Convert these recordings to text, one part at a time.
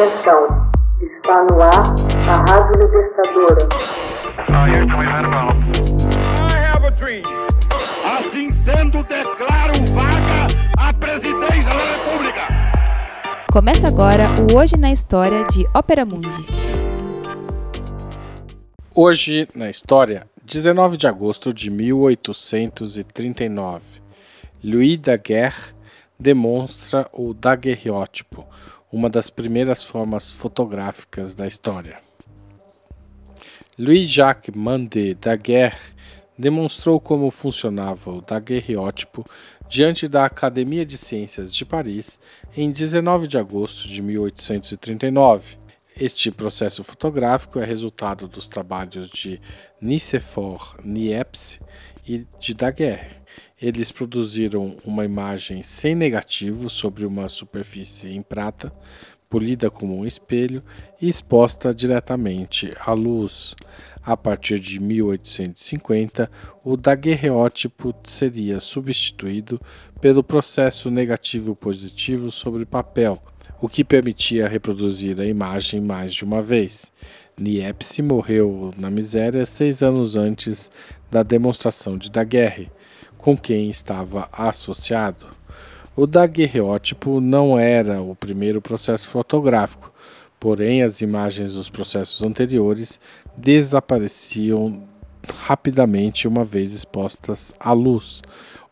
Atenção, está no ar a Rádio Libertadora. Assim sendo, declaro vaga a presidência da República. Começa agora o Hoje na História de Ópera Mundi. Hoje na História, 19 de agosto de 1839. Louis Daguerre demonstra o daguerreótipo, uma das primeiras formas fotográficas da história. Louis-Jacques Mandé Daguerre demonstrou como funcionava o daguerreótipo diante da Academia de Ciências de Paris em 19 de agosto de 1839. Este processo fotográfico é resultado dos trabalhos de Nicéphore Niepce e de Daguerre. Eles produziram uma imagem sem negativo sobre uma superfície em prata, polida como um espelho e exposta diretamente à luz. A partir de 1850, o daguerreótipo seria substituído pelo processo negativo-positivo sobre papel, o que permitia reproduzir a imagem mais de uma vez. Niepce morreu na miséria seis anos antes da demonstração de Daguerre com quem estava associado. O daguerreótipo não era o primeiro processo fotográfico, porém as imagens dos processos anteriores desapareciam rapidamente uma vez expostas à luz.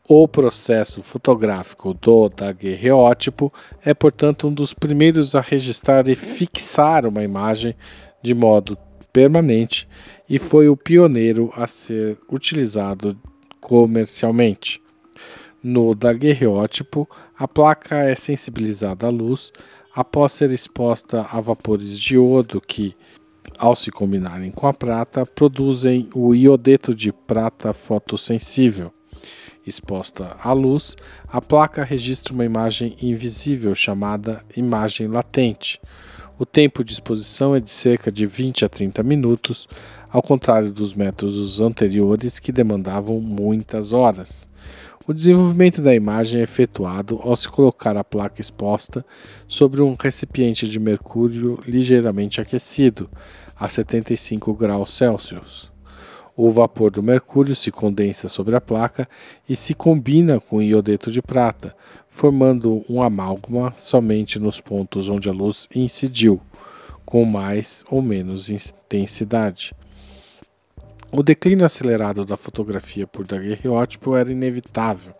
O processo fotográfico do daguerreótipo é, portanto, um dos primeiros a registrar e fixar uma imagem de modo permanente e foi o pioneiro a ser utilizado comercialmente. No daguerreótipo, a placa é sensibilizada à luz após ser exposta a vapores de iodo que, ao se combinarem com a prata, produzem o iodeto de prata fotossensível. Exposta à luz, a placa registra uma imagem invisível chamada imagem latente. O tempo de exposição é de cerca de 20 a 30 minutos, ao contrário dos métodos anteriores que demandavam muitas horas. O desenvolvimento da imagem é efetuado ao se colocar a placa exposta sobre um recipiente de mercúrio ligeiramente aquecido, a 75 graus Celsius. O vapor do mercúrio se condensa sobre a placa e se combina com iodeto de prata, formando um amálgama somente nos pontos onde a luz incidiu, com mais ou menos intensidade. O declínio acelerado da fotografia por daguerreótipo era inevitável.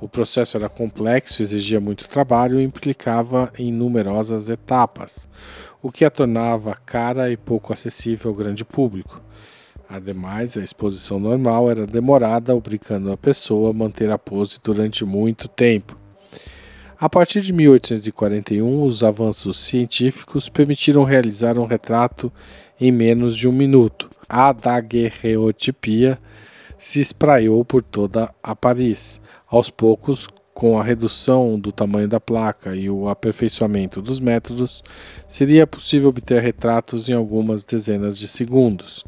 O processo era complexo, exigia muito trabalho e implicava em numerosas etapas, o que a tornava cara e pouco acessível ao grande público. Ademais, a exposição normal era demorada, obrigando a pessoa a manter a pose durante muito tempo. A partir de 1841, os avanços científicos permitiram realizar um retrato em menos de um minuto. A daguerreotipia se espraiou por toda a Paris. Aos poucos, com a redução do tamanho da placa e o aperfeiçoamento dos métodos, seria possível obter retratos em algumas dezenas de segundos.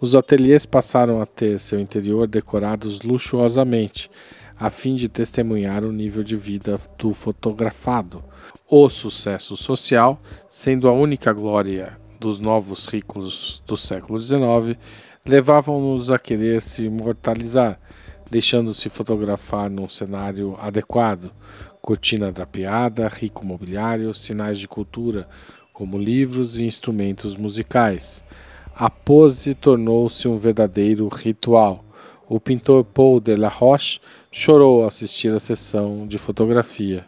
Os ateliês passaram a ter seu interior decorados luxuosamente, a fim de testemunhar o nível de vida do fotografado. O sucesso social, sendo a única glória dos novos ricos do século XIX, levavam-nos a querer se imortalizar, deixando-se fotografar num cenário adequado, cortina drapeada, rico mobiliário, sinais de cultura, como livros e instrumentos musicais. A pose tornou-se um verdadeiro ritual. O pintor Paul de la Roche chorou ao assistir à sessão de fotografia.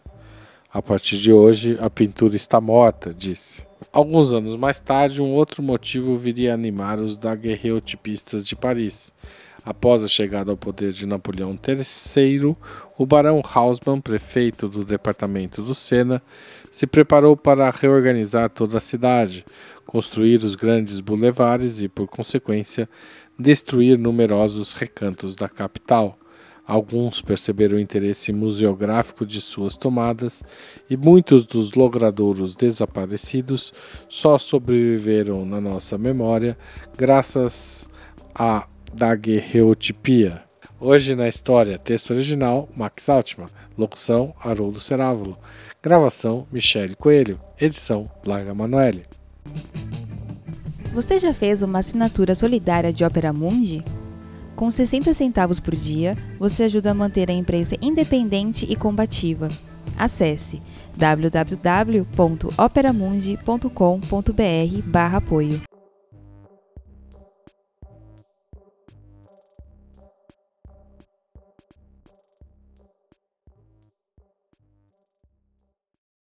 A partir de hoje, a pintura está morta, disse. Alguns anos mais tarde, um outro motivo viria a animar os daguerreotipistas de Paris. Após a chegada ao poder de Napoleão III, o barão Haussmann, prefeito do departamento do Sena, se preparou para reorganizar toda a cidade, construir os grandes bulevares e, por consequência, destruir numerosos recantos da capital. Alguns perceberam o interesse museográfico de suas tomadas e muitos dos logradouros desaparecidos só sobreviveram na nossa memória graças à daguerreotipia. Hoje na história, texto original Max Altman, locução Haroldo Cerávulo, Gravação Michele Coelho. Edição Blanca Manoeli. Você já fez uma assinatura solidária de Opera Mundi? Com 60 centavos por dia, você ajuda a manter a imprensa independente e combativa. Acesse www.operamundi.com.br/apoio.